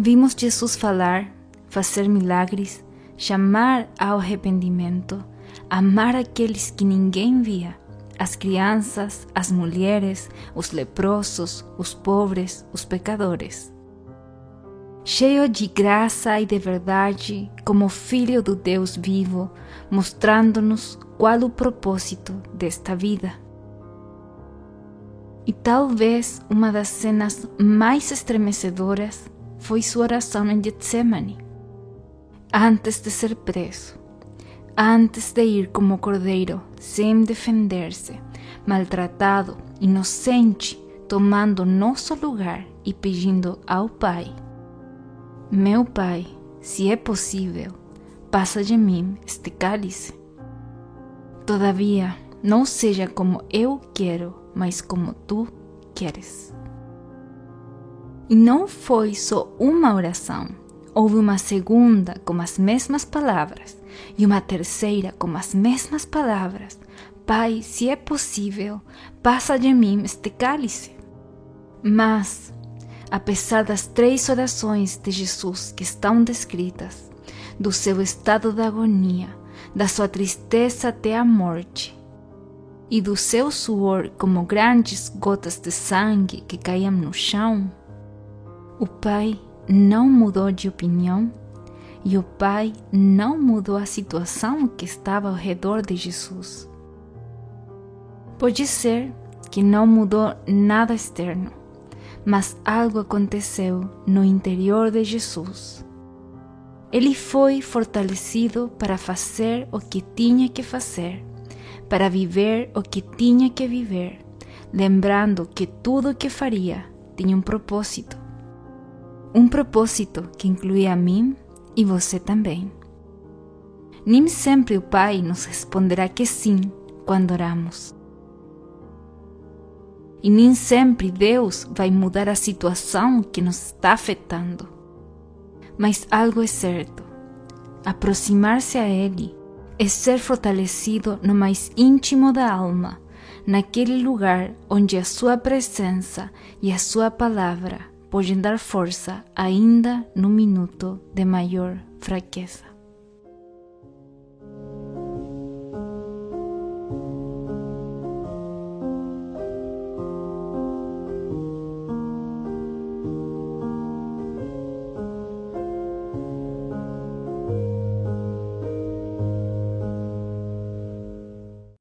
Vimos Jesus falar, fazer milagres, chamar ao arrependimento, amar aqueles que ninguém via, as crianças, as mulheres, os leprosos, os pobres, os pecadores. Cheio de graça e de verdade, como filho do Deus vivo, mostrando-nos qual o propósito desta vida. E talvez uma das cenas mais estremecedoras foi sua oração em Getsemane, antes de ser preso, antes de ir como cordeiro, sem defender-se, maltratado, inocente, tomando nosso lugar e pedindo ao Pai: Meu Pai, se é possível, passa de mim este cálice. Todavia, não seja como eu quero, mas como tu queres. E não foi só uma oração. Houve uma segunda com as mesmas palavras e uma terceira com as mesmas palavras. Pai, se é possível, passa de mim este cálice. Mas, apesar das três orações de Jesus que estão descritas, do seu estado de agonia, da sua tristeza até a morte, e do seu suor como grandes gotas de sangue que caíam no chão, o pai não mudou de opinião e o pai não mudou a situação que estava ao redor de Jesus. Pode ser que não mudou nada externo, mas algo aconteceu no interior de Jesus. Ele foi fortalecido para fazer o que tinha que fazer para viver o que tinha que viver, lembrando que tudo o que faria tinha um propósito. Um propósito que incluía a mim e você também. Nem sempre o Pai nos responderá que sim quando oramos. E nem sempre Deus vai mudar a situação que nos está afetando. Mas algo é certo: aproximar-se a Ele é ser fortalecido no mais íntimo da alma, naquele lugar onde a sua presença e a sua palavra podem dar força ainda no minuto de maior fraqueza.